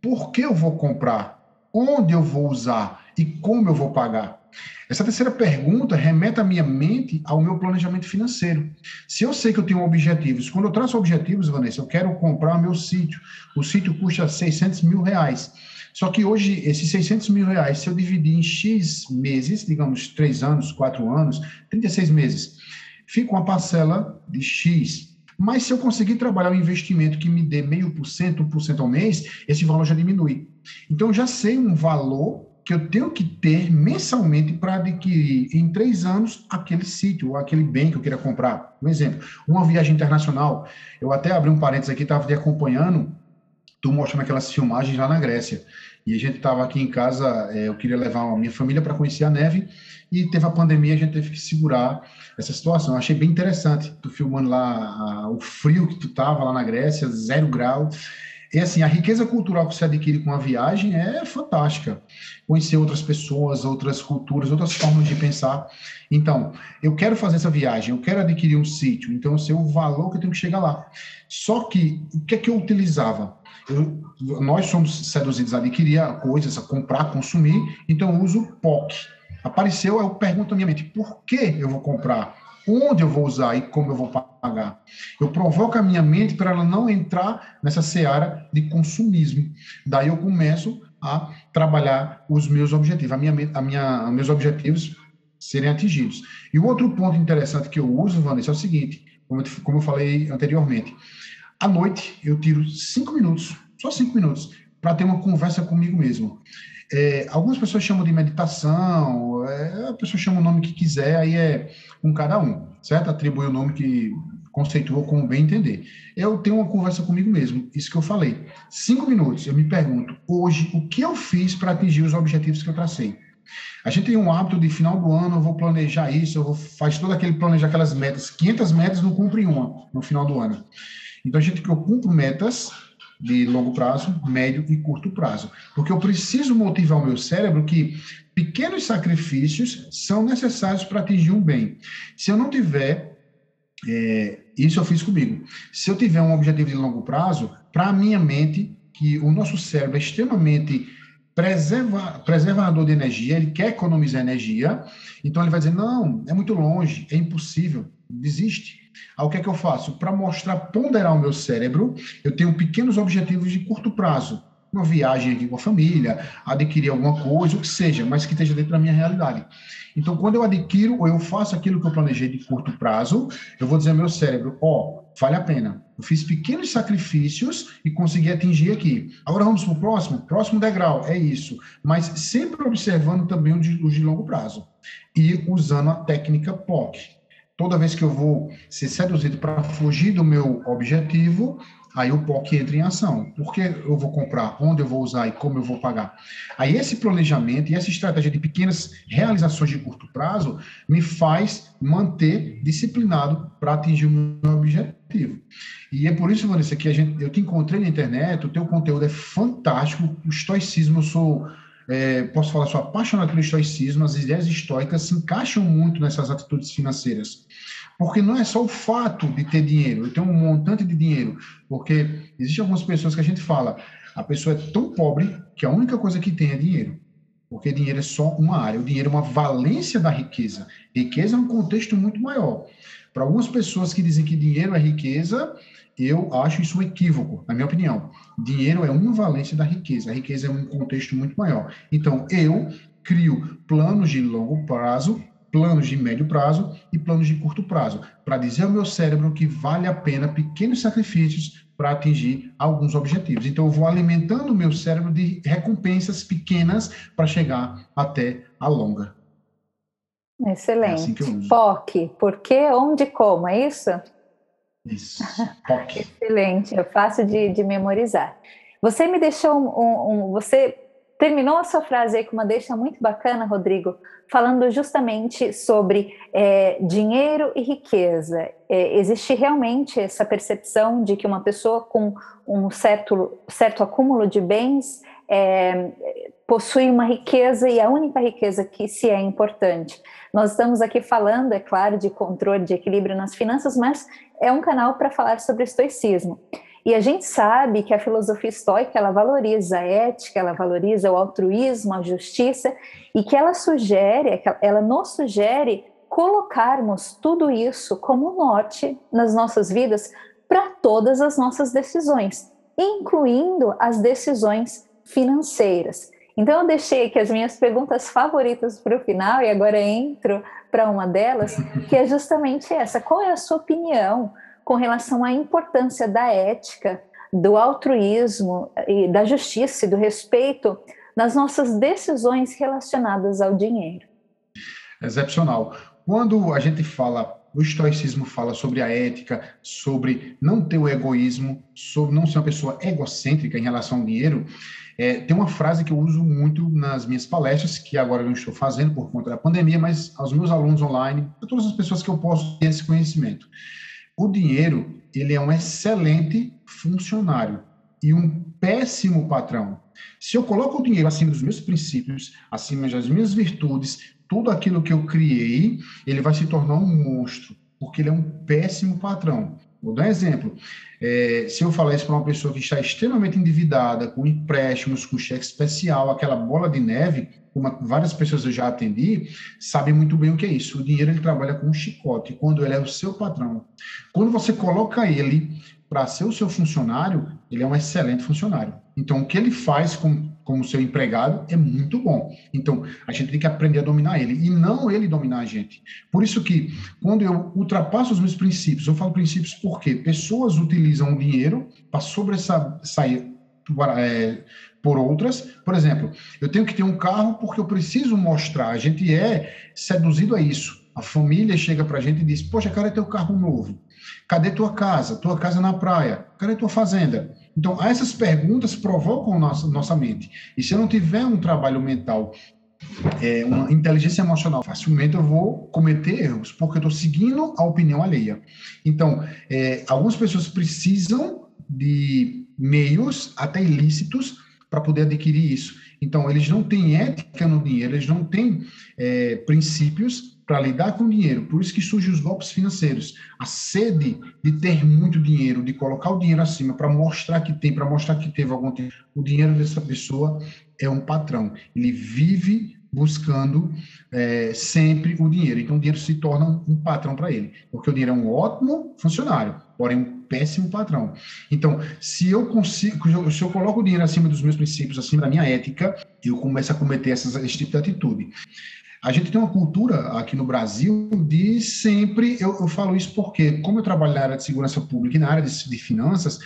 Por que eu vou comprar? Onde eu vou usar? E como eu vou pagar? Essa terceira pergunta remete a minha mente ao meu planejamento financeiro. Se eu sei que eu tenho objetivos, quando eu traço objetivos, Vanessa, eu quero comprar meu sítio. O sítio custa 600 mil reais. Só que hoje, esses 600 mil reais, se eu dividir em X meses, digamos, 3 anos, 4 anos, 36 meses, fica uma parcela de X. Mas se eu conseguir trabalhar um investimento que me dê meio por cento, um por cento ao mês, esse valor já diminui. Então, já sei um valor que eu tenho que ter mensalmente para adquirir em três anos aquele sítio ou aquele bem que eu queira comprar. Um exemplo, uma viagem internacional. Eu até abri um parênteses aqui, estava te acompanhando, tu mostrando aquelas filmagens lá na Grécia. E a gente estava aqui em casa, é, eu queria levar a minha família para conhecer a neve, e teve a pandemia, a gente teve que segurar essa situação. Eu achei bem interessante, tu filmando lá a, o frio que tu tava lá na Grécia, zero grau, e assim, a riqueza cultural que você adquire com a viagem é fantástica. Conhecer outras pessoas, outras culturas, outras formas de pensar. Então, eu quero fazer essa viagem, eu quero adquirir um sítio, então eu sei o valor que eu tenho que chegar lá. Só que, o que é que eu utilizava? Eu, nós somos seduzidos a adquirir coisas, a comprar, consumir, então eu uso POC. Apareceu, eu pergunto à minha mente, por que eu vou comprar? onde eu vou usar e como eu vou pagar. Eu provoco a minha mente para ela não entrar nessa seara de consumismo. Daí eu começo a trabalhar os meus objetivos, a minha, a minha, meus objetivos serem atingidos. E o outro ponto interessante que eu uso, Vanessa, é o seguinte, como eu, como eu falei anteriormente. À noite, eu tiro cinco minutos, só cinco minutos, para ter uma conversa comigo mesmo. É, algumas pessoas chamam de meditação, é, a pessoa chama o nome que quiser, aí é com cada um, certo? Atribui o nome que conceitua como bem entender. Eu tenho uma conversa comigo mesmo, isso que eu falei. Cinco minutos, eu me pergunto, hoje, o que eu fiz para atingir os objetivos que eu tracei? A gente tem um hábito de final do ano, eu vou planejar isso, eu vou faz todo aquele planejar aquelas metas, 500 metas não cumpre uma no final do ano. Então a gente que eu cumpro metas de longo prazo, médio e curto prazo. Porque eu preciso motivar o meu cérebro que pequenos sacrifícios são necessários para atingir um bem. Se eu não tiver, é, isso eu fiz comigo. Se eu tiver um objetivo de longo prazo, para a minha mente que o nosso cérebro é extremamente preserva, preservador de energia, ele quer economizar energia, então ele vai dizer: não, é muito longe, é impossível, desiste. Aí o que é que eu faço? Para mostrar, ponderar o meu cérebro, eu tenho pequenos objetivos de curto prazo. Uma viagem aqui com a família, adquirir alguma coisa, o que seja, mas que esteja dentro da minha realidade. Então, quando eu adquiro ou eu faço aquilo que eu planejei de curto prazo, eu vou dizer ao meu cérebro: ó, oh, vale a pena. Eu fiz pequenos sacrifícios e consegui atingir aqui. Agora vamos para o próximo? Próximo degrau, é isso. Mas sempre observando também o de, o de longo prazo. E usando a técnica POC. Toda vez que eu vou ser seduzido para fugir do meu objetivo, Aí o POC entra em ação. Por que eu vou comprar, onde eu vou usar e como eu vou pagar? Aí esse planejamento e essa estratégia de pequenas realizações de curto prazo me faz manter disciplinado para atingir o meu objetivo. E é por isso, Vanessa, que a gente, eu te encontrei na internet, o teu conteúdo é fantástico, o estoicismo, eu sou é, posso falar, sou apaixonado pelo estoicismo, as ideias estoicas se encaixam muito nessas atitudes financeiras. Porque não é só o fato de ter dinheiro, eu tenho um montante de dinheiro, porque existem algumas pessoas que a gente fala, a pessoa é tão pobre que a única coisa que tem é dinheiro. Porque dinheiro é só uma área, o dinheiro é uma valência da riqueza. Riqueza é um contexto muito maior. Para algumas pessoas que dizem que dinheiro é riqueza, eu acho isso um equívoco, na minha opinião. Dinheiro é uma valência da riqueza, a riqueza é um contexto muito maior. Então, eu crio planos de longo prazo planos de médio prazo e planos de curto prazo, para dizer ao meu cérebro que vale a pena pequenos sacrifícios para atingir alguns objetivos. Então, eu vou alimentando o meu cérebro de recompensas pequenas para chegar até a longa.
Excelente. É assim. POC, por quê, onde, como, é isso?
Isso, POC.
Excelente, é fácil de, de memorizar. Você me deixou um, um, um, Você terminou a sua frase aí com uma deixa muito bacana, Rodrigo, falando justamente sobre é, dinheiro e riqueza. É, existe realmente essa percepção de que uma pessoa com um certo, certo acúmulo de bens é, possui uma riqueza e a única riqueza que se é importante. Nós estamos aqui falando, é claro, de controle, de equilíbrio nas finanças, mas é um canal para falar sobre estoicismo. E a gente sabe que a filosofia estoica ela valoriza a ética, ela valoriza o altruísmo, a justiça, e que ela sugere, ela nos sugere colocarmos tudo isso como norte nas nossas vidas para todas as nossas decisões, incluindo as decisões financeiras. Então eu deixei aqui as minhas perguntas favoritas para o final e agora entro para uma delas, que é justamente essa: qual é a sua opinião com relação à importância da ética, do altruísmo e da justiça e do respeito nas nossas decisões relacionadas ao dinheiro.
Excepcional. Quando a gente fala, o estoicismo fala sobre a ética, sobre não ter o egoísmo, sobre não ser uma pessoa egocêntrica em relação ao dinheiro, é, tem uma frase que eu uso muito nas minhas palestras, que agora eu não estou fazendo por conta da pandemia, mas aos meus alunos online, a todas as pessoas que eu posso ter esse conhecimento. O dinheiro, ele é um excelente funcionário e um péssimo patrão. Se eu coloco o dinheiro acima dos meus princípios, acima das minhas virtudes, tudo aquilo que eu criei, ele vai se tornar um monstro, porque ele é um péssimo patrão. Vou dar um exemplo. É, se eu falar isso para uma pessoa que está extremamente endividada, com empréstimos, com cheque especial, aquela bola de neve, como várias pessoas eu já atendi, sabem muito bem o que é isso. O dinheiro ele trabalha com um chicote, quando ele é o seu patrão. Quando você coloca ele para ser o seu funcionário, ele é um excelente funcionário. Então, o que ele faz com, como seu empregado é muito bom. Então, a gente tem que aprender a dominar ele e não ele dominar a gente. Por isso que, quando eu ultrapasso os meus princípios, eu falo princípios porque pessoas utilizam o dinheiro para sobressair é, por outras. Por exemplo, eu tenho que ter um carro porque eu preciso mostrar. A gente é seduzido a isso. A família chega para a gente e diz: Poxa, cadê teu carro novo? Cadê tua casa? Tua casa na praia? Cadê tua fazenda? Então, essas perguntas provocam nossa, nossa mente. E se eu não tiver um trabalho mental, é, uma inteligência emocional, facilmente eu vou cometer erros, porque eu estou seguindo a opinião alheia. Então, é, algumas pessoas precisam de meios, até ilícitos, para poder adquirir isso. Então, eles não têm ética no dinheiro, eles não têm é, princípios para lidar com o dinheiro. Por isso que surgem os golpes financeiros. A sede de ter muito dinheiro, de colocar o dinheiro acima para mostrar que tem, para mostrar que teve algum tempo. O dinheiro dessa pessoa é um patrão. Ele vive buscando é, sempre o dinheiro. Então, o dinheiro se torna um, patrão para ele, porque o dinheiro é um ótimo funcionário, porém um péssimo patrão. Então, se eu consigo, se eu coloco o dinheiro acima dos meus princípios, acima da minha ética, eu começo a cometer essas, esse tipo de atitude. A gente tem uma cultura aqui no Brasil de sempre, eu, eu falo isso porque, como eu trabalho na área de segurança pública e na área de, de finanças,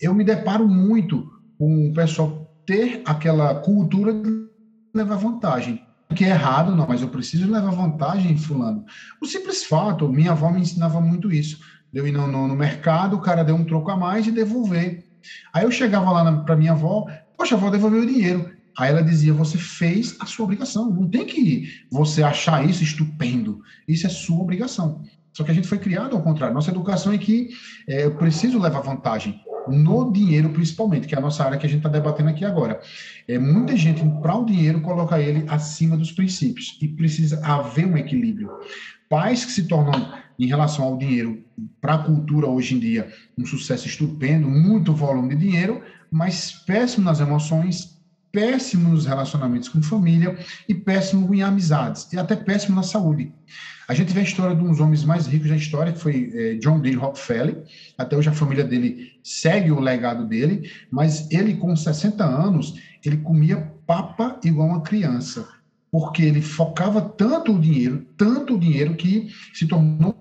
eu me deparo muito com o pessoal ter aquela cultura de levar vantagem que é errado, não, mas eu preciso levar vantagem, fulano. O simples fato, minha avó me ensinava muito isso. Eu ir no, no, no mercado, o cara deu um troco a mais e devolver. Aí eu chegava lá para minha avó, poxa, avó, devolveu o dinheiro. Aí ela dizia, você fez a sua obrigação. Não tem que você achar isso estupendo. Isso é sua obrigação. Só que a gente foi criado ao contrário. Nossa educação é que é, eu preciso levar vantagem no dinheiro, principalmente, que é a nossa área que a gente está debatendo aqui agora. É, muita gente, para o dinheiro, coloca ele acima dos princípios e precisa haver um equilíbrio. Pais que se tornam, em relação ao dinheiro, para a cultura hoje em dia, um sucesso estupendo, muito volume de dinheiro, mas péssimo nas emoções, péssimo nos relacionamentos com família e péssimo em amizades, e até péssimo na saúde. A gente vê a história de um dos homens mais ricos da história, que foi é, John D. Rockefeller. Até hoje a família dele segue o legado dele, mas ele, com 60 anos, ele comia papa igual uma criança, porque ele focava tanto o dinheiro, tanto o dinheiro, que se tornou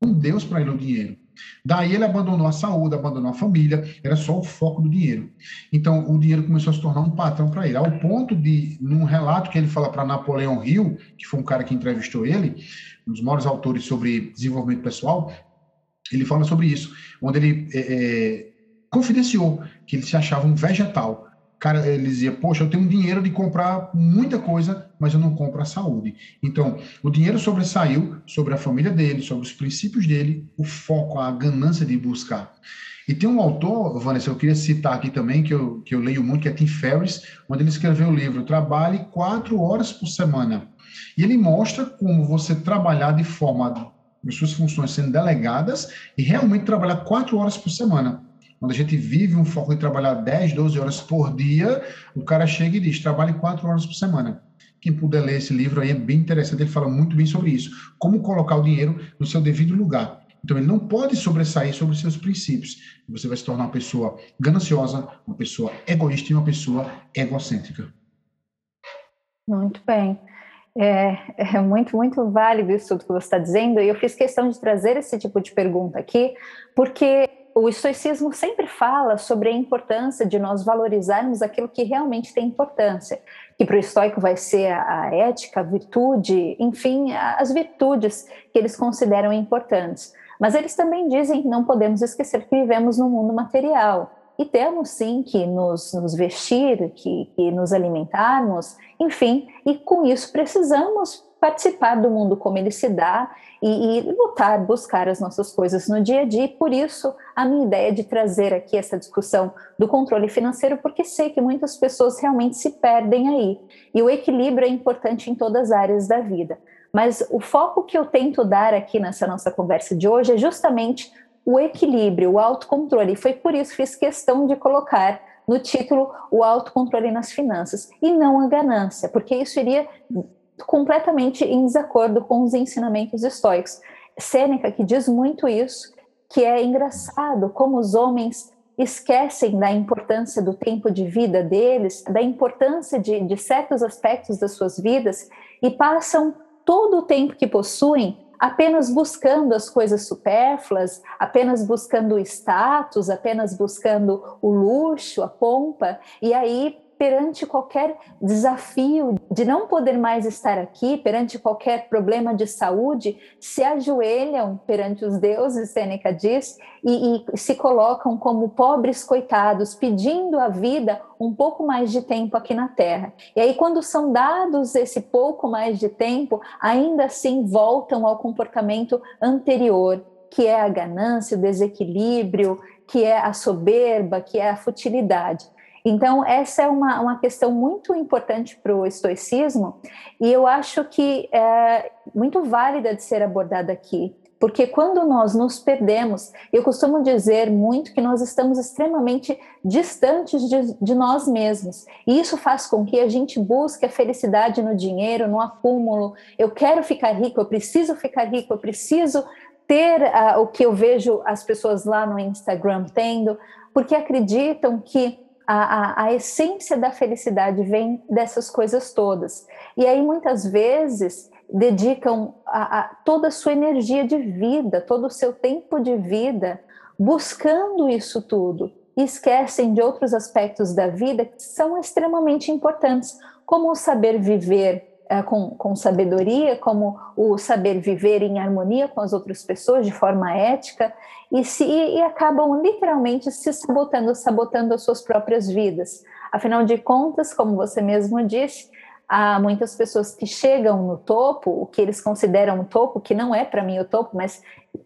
um Deus para ele o dinheiro. Daí ele abandonou a saúde, abandonou a família, era só o foco do dinheiro. Então o dinheiro começou a se tornar um patrão para ele, ao ponto de, num relato que ele fala para Napoleão Hill, que foi um cara que entrevistou ele, um dos maiores autores sobre desenvolvimento pessoal, ele fala sobre isso, onde ele é, é, confidenciou que ele se achava um vegetal cara, ele dizia, poxa, eu tenho dinheiro de comprar muita coisa, mas eu não compro a saúde. Então, o dinheiro sobressaiu sobre a família dele, sobre os princípios dele, o foco, a ganância de buscar. E tem um autor, Vanessa, eu queria citar aqui também, que eu, que eu leio muito, que é Tim Ferriss, onde ele escreveu o livro Trabalhe quatro horas por semana. E ele mostra como você trabalhar de forma, as suas funções sendo delegadas, e realmente trabalhar quatro horas por semana. Quando a gente vive um foco de trabalhar 10, 12 horas por dia, o cara chega e diz: trabalhe 4 horas por semana. Quem puder ler esse livro aí é bem interessante, ele fala muito bem sobre isso. Como colocar o dinheiro no seu devido lugar. Então, ele não pode sobressair sobre seus princípios. Você vai se tornar uma pessoa gananciosa, uma pessoa egoísta e uma pessoa egocêntrica.
Muito bem. É, é, muito, muito válido isso tudo que você está dizendo, e eu fiz questão de trazer esse tipo de pergunta aqui, porque o estoicismo sempre fala sobre a importância de nós valorizarmos aquilo que realmente tem importância, que para o estoico vai ser a, ética, a virtude, enfim, as virtudes que eles consideram importantes. Mas eles também dizem que não podemos esquecer que vivemos num mundo material e temos sim que nos, nos vestir, que, que nos alimentarmos, enfim, e com isso precisamos participar do mundo como ele se dá e, e, lutar, buscar as nossas coisas no dia a dia. E por isso, a minha ideia de trazer aqui essa discussão do controle financeiro, porque sei que muitas pessoas realmente se perdem aí. E o equilíbrio é importante em todas as áreas da vida. Mas o foco que eu tento dar aqui nessa nossa conversa de hoje é justamente o equilíbrio, o autocontrole. E foi por isso que fiz questão de colocar no título o autocontrole nas finanças e não a ganância, porque isso iria completamente em desacordo com os ensinamentos estoicos. Sêneca que diz muito isso, que é engraçado como os homens esquecem da importância do tempo de vida deles, da importância de, de certos aspectos das suas vidas e passam todo o tempo que possuem apenas buscando as coisas supérfluas, apenas buscando o status, apenas buscando o luxo, a pompa, e aí perante qualquer desafio de não poder mais estar aqui, perante qualquer problema de saúde, se ajoelham perante os deuses, Sêneca diz, e, e se colocam como pobres coitados, pedindo a vida um pouco mais de tempo aqui na Terra. E aí, quando são dados esse pouco mais de tempo, ainda assim voltam ao comportamento anterior, que é a ganância, o desequilíbrio, que é a soberba, que é a futilidade. Então, essa é uma, uma questão muito importante para o estoicismo e eu acho que é muito válida de ser abordada aqui. Porque quando nós nos perdemos, eu costumo dizer muito que nós estamos extremamente distantes de, de, nós mesmos. E isso faz com que a gente busque a felicidade no dinheiro, no acúmulo. Eu quero ficar rico, eu preciso ficar rico, eu preciso ter uh, o que eu vejo as pessoas lá no Instagram tendo, porque acreditam que a, a, a, essência da felicidade vem dessas coisas todas. E aí, muitas vezes, dedicam a, a toda a sua energia de vida, todo o seu tempo de vida, buscando isso tudo. E esquecem de outros aspectos da vida que são extremamente importantes, como o saber viver com, com sabedoria, como o saber viver em harmonia com as outras pessoas de forma ética, e, se, e acabam literalmente se sabotando, sabotando as suas próprias vidas. Afinal de contas, como você mesmo disse, há muitas pessoas que chegam no topo, o que eles consideram o topo, que não é para mim o topo, mas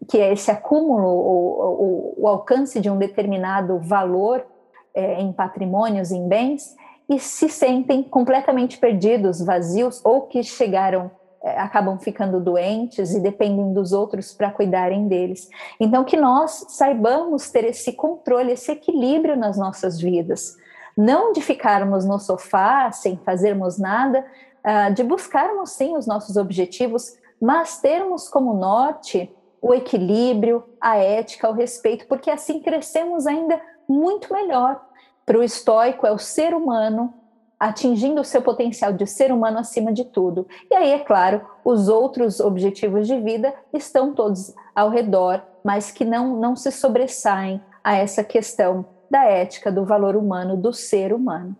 que é esse acúmulo, o, o, o alcance de um determinado valor é, em patrimônios, em bens, e se sentem completamente perdidos, vazios, ou que chegaram, é, acabam ficando doentes e dependem dos outros para cuidarem deles. Então, que nós saibamos ter esse controle, esse equilíbrio nas nossas vidas. Não de ficarmos no sofá sem fazermos nada, uh, de buscarmos sim os nossos objetivos, mas termos como norte o equilíbrio, a ética, o respeito, porque assim crescemos ainda muito melhor para o estoico é o ser humano atingindo o seu potencial de ser humano acima de tudo. E aí, é claro, os outros objetivos de vida estão todos ao redor, mas que não, não se sobressaem a essa questão da ética, do valor humano, do ser humano.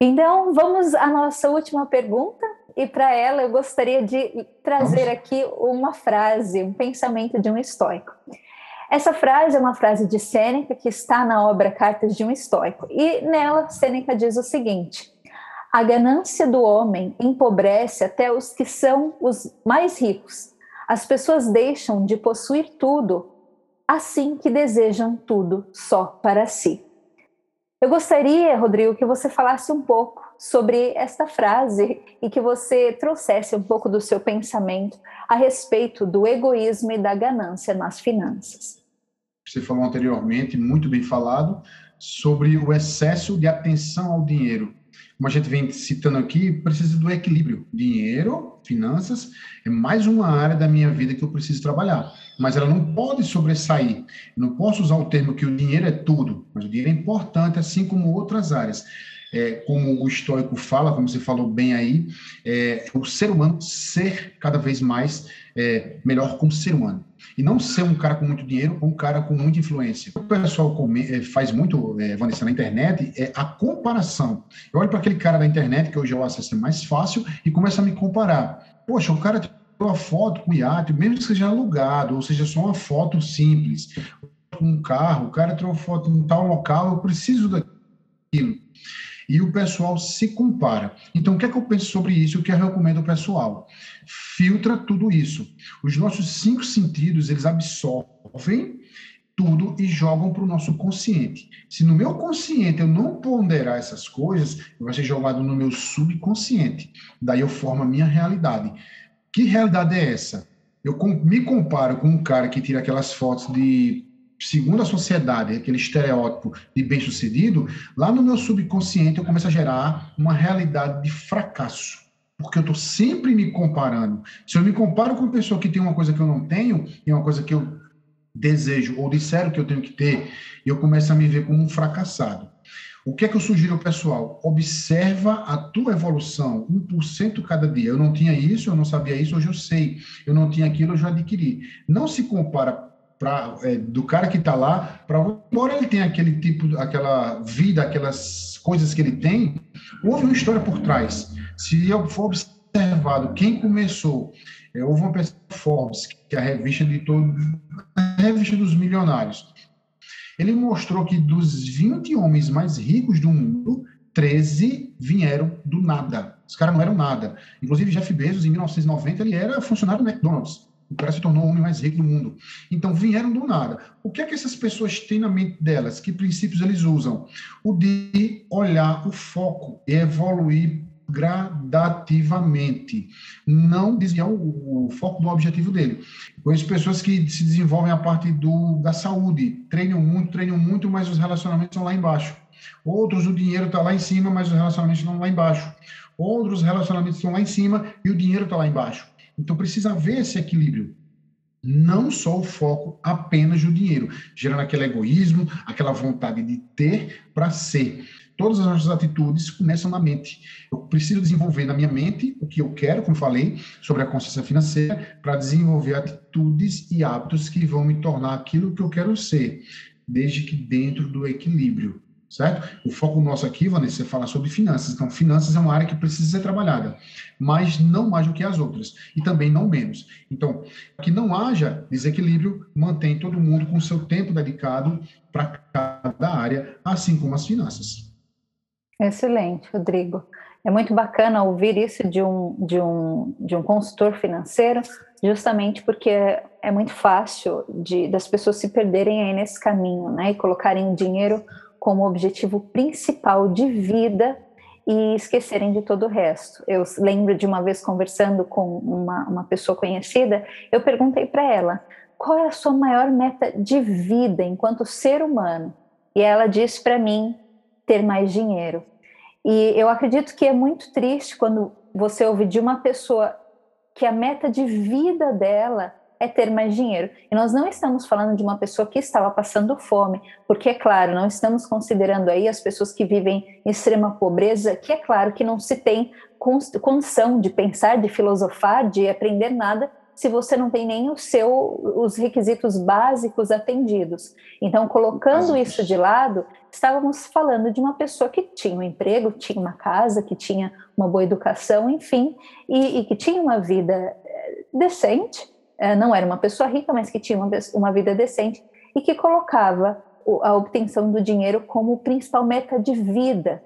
Então, vamos à nossa última pergunta, e para ela eu gostaria de trazer aqui uma frase, um pensamento de um estoico. Essa frase é uma frase de Sêneca que está na obra Cartas de um Estoico. E nela, Sêneca diz o seguinte: A ganância do homem empobrece até os que são os mais ricos. As pessoas deixam de possuir tudo assim que desejam tudo só para si. Eu gostaria, Rodrigo, que você falasse um pouco sobre esta frase e que você trouxesse um pouco do seu pensamento a respeito do egoísmo e da ganância nas finanças.
Você falou anteriormente, muito bem falado, sobre o excesso de atenção ao dinheiro. Como a gente vem citando aqui, precisa do equilíbrio. Dinheiro, finanças, é mais uma área da minha vida que eu preciso trabalhar. Mas ela não pode sobressair. Eu não posso usar o termo que o dinheiro é tudo, mas o dinheiro é importante, assim como outras áreas é, como o histórico fala, como você falou bem aí, é, o ser humano ser cada vez mais é, melhor como ser humano. E não ser um cara com muito dinheiro ou um cara com muita influência. O pessoal come, é, faz muito, é, Vanessa, na internet, é a comparação. Eu olho para aquele cara da internet, que hoje é o acesso mais fácil, e começo a me comparar. Poxa, o cara tirou uma foto com iate, mesmo que seja alugado, ou seja, só uma foto simples, com um carro, o cara tirou foto em tal local, eu preciso daquilo e o pessoal se compara. Então, o que é que eu penso sobre isso? O que eu recomendo ao pessoal? Filtra tudo isso. Os nossos cinco sentidos, eles absorvem tudo e jogam para o nosso consciente. Se no meu consciente eu não ponderar essas coisas, vai ser jogado no meu subconsciente. Daí eu formo a minha realidade. Que realidade é essa? Eu me comparo com um cara que tira aquelas fotos de segundo a sociedade, aquele estereótipo de bem-sucedido, lá no meu subconsciente eu começo a gerar uma realidade de fracasso. Porque eu estou sempre me comparando. Se eu me comparo com uma pessoa que tem uma coisa que eu não tenho, e uma coisa que eu desejo, ou disseram que eu tenho que ter, eu começo a me ver como um fracassado. O que é que eu sugiro ao pessoal? Observa a tua evolução, 1% cada dia. Eu não tinha isso, eu não sabia isso, hoje eu sei. Eu não tinha aquilo, eu já adquiri. Não se compara é, do cara que está lá, para embora ele tenha aquele tipo, aquela vida, aquelas coisas que ele tem, houve uma história por trás. Se eu for observado quem começou, é, houve uma pessoa Forbes, que é a revista de a revista dos milionários. Ele mostrou que dos 20 homens mais ricos do mundo, 13 vieram do nada. Os caras não eram nada. Inclusive, Jeff Bezos, em 1990, ele era funcionário do McDonald's. O cara se tornou o homem mais rico do mundo. Então, vieram do nada. O que é que essas pessoas têm na mente delas? Que princípios eles usam? O de olhar o foco e evoluir gradativamente, não desviar o, o, foco do objetivo dele. Conheço pessoas que se desenvolvem a parte do, da saúde, treinam muito, treinam muito, mas os relacionamentos estão lá embaixo. Outros, o dinheiro está lá em cima, mas os relacionamentos estão lá embaixo. Outros relacionamentos estão lá em cima e o dinheiro está lá embaixo. Então precisa haver esse equilíbrio. Não só o foco apenas no dinheiro, gerando aquele egoísmo, aquela vontade de ter para ser. Todas as nossas atitudes começam na mente. Eu preciso desenvolver na minha mente o que eu quero, como falei, sobre a consciência financeira, para desenvolver atitudes e hábitos que vão me tornar aquilo que eu quero ser, desde que dentro do equilíbrio certo? O foco nosso aqui, Vanessa, é falar sobre finanças. Então, finanças é uma área que precisa ser trabalhada, mas não mais do que as outras, e também não menos. Então, que não haja desequilíbrio, mantém todo mundo com seu tempo dedicado para cada área, assim como as finanças.
Excelente, Rodrigo. É muito bacana ouvir isso de um, de um, de um consultor financeiro, justamente porque é, muito fácil de, das pessoas se perderem aí nesse caminho, né? E colocarem o dinheiro como objetivo principal de vida e esquecerem de todo o resto. Eu lembro de uma vez conversando com uma, uma pessoa conhecida, eu perguntei para ela qual é a sua maior meta de vida enquanto ser humano. E ela disse para mim ter mais dinheiro. E eu acredito que é muito triste quando você ouve de uma pessoa que a meta de vida dela é ter mais dinheiro. E nós não estamos falando de uma pessoa que estava passando fome, porque, é claro, não estamos considerando aí as pessoas que vivem em extrema pobreza, que é claro que não se tem condição de pensar, de filosofar, de aprender nada se você não tem nem o seu, os requisitos básicos atendidos. Então, colocando isso de lado, estávamos falando de uma pessoa que tinha um emprego, tinha uma casa, que tinha uma boa educação, enfim, e, e que tinha uma vida eh, decente, não era uma pessoa rica, mas que tinha uma, uma vida decente e que colocava a obtenção do dinheiro como principal meta de vida.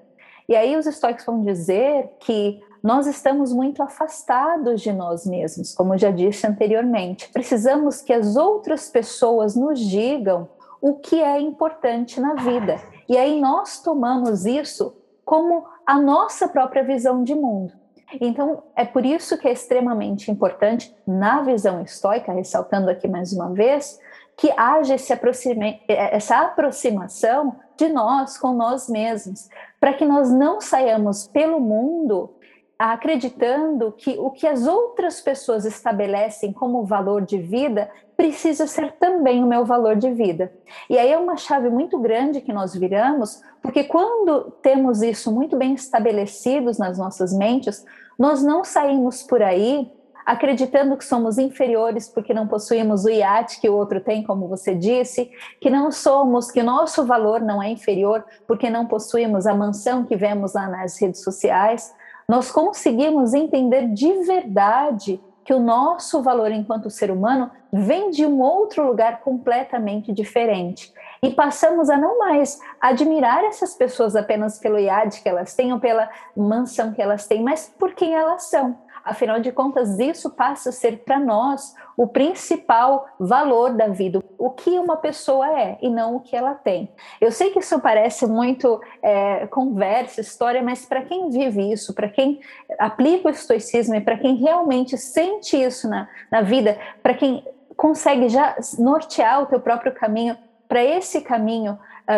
E aí os estoicos vão dizer que nós estamos muito afastados de nós mesmos, como já disse anteriormente. Precisamos que as outras pessoas nos digam o que é importante na vida. E aí nós tomamos isso como a nossa própria visão de mundo. Então, é por isso que é extremamente importante, na visão estoica, ressaltando aqui mais uma vez, que haja essa aproximação de nós com nós mesmos, para que nós não saiamos pelo mundo acreditando que o que as outras pessoas estabelecem como valor de vida precisa ser também o meu valor de vida. E aí é uma chave muito grande que nós viramos, porque quando temos isso muito bem estabelecidos nas nossas mentes, nós não saímos por aí acreditando que somos inferiores porque não possuímos o iate que o outro tem, como você disse, que não somos, que nosso valor não é inferior porque não possuímos a mansão que vemos lá nas redes sociais, nós conseguimos entender de verdade que o nosso valor enquanto ser humano vem de um outro lugar completamente diferente. E passamos a não mais admirar essas pessoas apenas pelo iate que elas têm ou pela mansão que elas têm, mas por quem elas são Afinal de contas, isso passa a ser para nós o principal valor da vida, o que uma pessoa é e não o que ela tem. Eu sei que isso parece muito é, conversa, história, mas para quem vive isso, para quem aplica o estoicismo e para quem realmente sente isso na, na vida, para quem consegue já nortear o teu próprio caminho, para esse caminho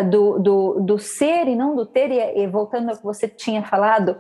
do, do, do, ser e não do ter, e, e voltando ao que você tinha falado uh,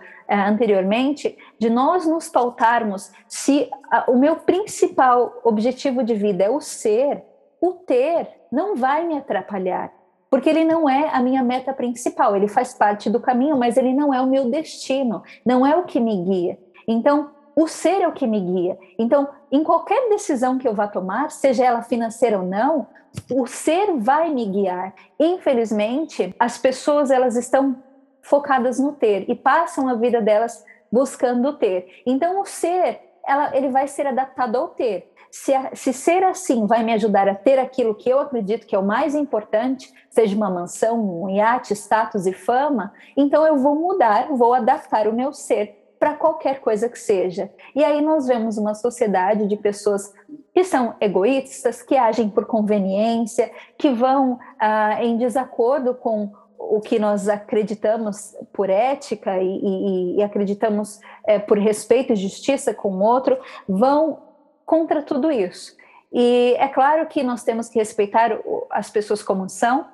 anteriormente, de nós nos pautarmos se uh, o meu principal objetivo de vida é o ser, o ter não vai me atrapalhar, porque ele não é a minha meta principal, ele faz parte do caminho, mas ele não é o meu destino, não é o que me guia. Então, o ser é o que me guia. Então, em qualquer decisão que eu vá tomar, seja ela financeira ou não, o ser vai me guiar. Infelizmente, as pessoas elas estão focadas no ter e passam a vida delas buscando ter. Então, o ser, ela, ele vai ser adaptado ao ter. Se, se, ser assim vai me ajudar a ter aquilo que eu acredito que é o mais importante, seja uma mansão, um iate, status e fama, então eu vou mudar, vou adaptar o meu ser para qualquer coisa que seja. E aí nós vemos uma sociedade de pessoas que são egoístas, que agem por conveniência, que vão ah, em desacordo com o que nós acreditamos por ética e, e, e acreditamos é, por respeito e justiça com o outro, vão contra tudo isso. E é claro que nós temos que respeitar as pessoas como são,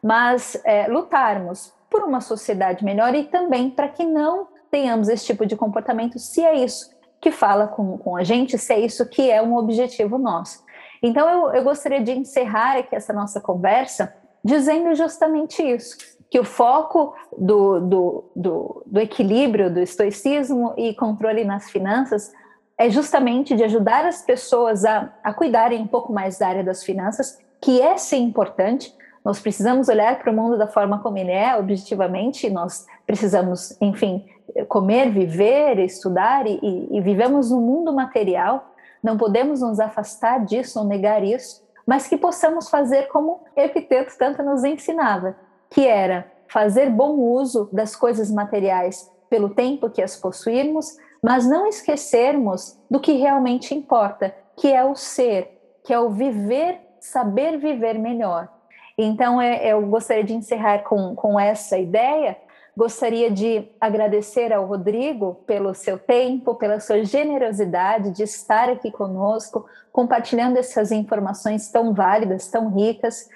mas é, lutarmos por uma sociedade melhor e também para que não tenhamos esse tipo de comportamento, se é isso que fala com, com a gente, se é isso que é um objetivo nosso. Então, eu, eu gostaria de encerrar aqui essa nossa conversa dizendo justamente isso, que o foco do, do, do, do equilíbrio, do estoicismo e controle nas finanças é justamente de ajudar as pessoas a, a cuidarem um pouco mais da área das finanças, que é sim importante. Nós precisamos olhar para o mundo da forma como ele é, objetivamente, nós precisamos, enfim, comer, viver, estudar e, e, e vivemos um mundo material, não podemos nos afastar disso ou negar isso, mas que possamos fazer como Epiteto tanto nos ensinava, que era fazer bom uso das coisas materiais pelo tempo que as possuirmos, mas não esquecermos do que realmente importa, que é o ser, que é o viver, saber viver melhor. Então, é, eu gostaria de encerrar com, com essa ideia, Gostaria de agradecer ao Rodrigo pelo seu tempo, pela sua generosidade de estar aqui conosco, compartilhando essas informações tão válidas, tão ricas.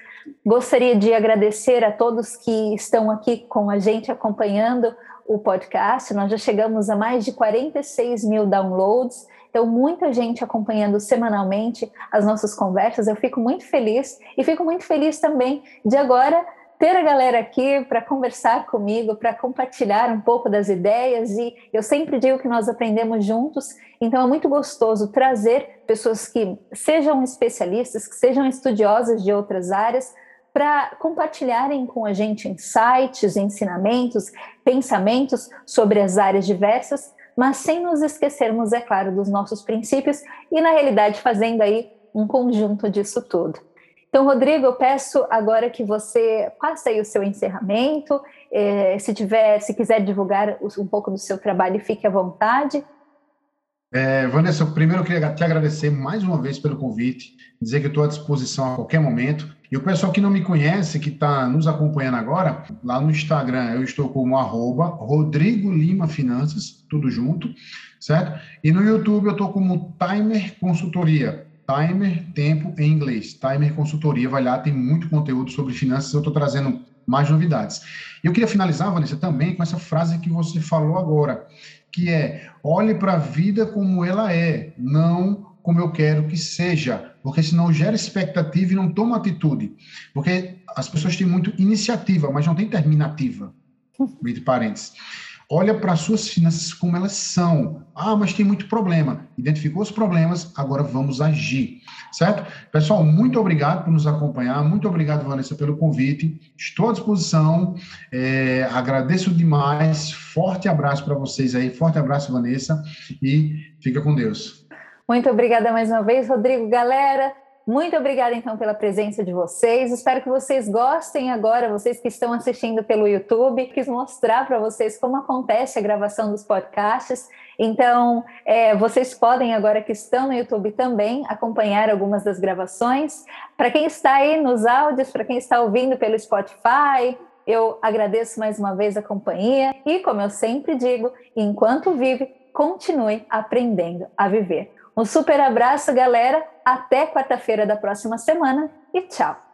Gostaria de agradecer a todos que estão aqui com a gente acompanhando o podcast. Nós já chegamos a mais de 46 mil downloads, então muita gente acompanhando semanalmente as nossas conversas. Eu fico muito feliz e fico muito feliz também de agora ter a galera aqui para conversar comigo, para compartilhar um pouco das ideias. E eu sempre digo que nós aprendemos juntos, então é muito gostoso trazer pessoas que sejam especialistas, que sejam estudiosas de outras áreas para compartilharem com a gente insights, ensinamentos, pensamentos sobre as áreas diversas, mas sem nos esquecermos, é claro, dos nossos princípios e na realidade fazendo aí um conjunto disso tudo. Então, Rodrigo, eu peço agora que você passe aí o seu encerramento. É, se tiver, se quiser divulgar um pouco do seu trabalho, fique à vontade.
É, Vanessa, primeiro eu queria te agradecer mais uma vez pelo convite, dizer que estou à disposição a qualquer momento. E o pessoal que não me conhece, que está nos acompanhando agora, lá no Instagram eu estou como arroba Rodrigo Lima Finanças, tudo junto, certo? E no YouTube eu estou como Timer Consultoria. Timer Tempo em inglês. Timer Consultoria, vai lá, tem muito conteúdo sobre finanças, eu estou trazendo mais novidades. Eu queria finalizar, Vanessa, também com essa frase que você falou agora, que é: olhe para a vida como ela é, não como eu quero que seja, porque senão gera expectativa e não toma atitude. Porque as pessoas têm muito iniciativa, mas não tem terminativa. Entre parênteses olha para as suas finanças como elas são. Ah, mas tem muito problema. Identificou os problemas, agora vamos agir. Certo? Pessoal, muito obrigado por nos acompanhar. Muito obrigado, Vanessa, pelo convite. Estou à disposição. É, agradeço demais. Forte abraço para vocês aí. Forte abraço, Vanessa. E fica com Deus.
Muito obrigada mais uma vez, Rodrigo. Galera, muito obrigada, então, pela presença de vocês. Espero que vocês gostem agora, vocês que estão assistindo pelo YouTube. Quis mostrar para vocês como acontece a gravação dos podcasts. Então, é, vocês podem, agora que estão no YouTube também, acompanhar algumas das gravações. Para quem está aí nos áudios, para quem está ouvindo pelo Spotify, eu agradeço mais uma vez a companhia e, como eu sempre digo, enquanto vive, continue aprendendo a viver. Um super abraço, galera. Até quarta-feira da próxima semana e tchau.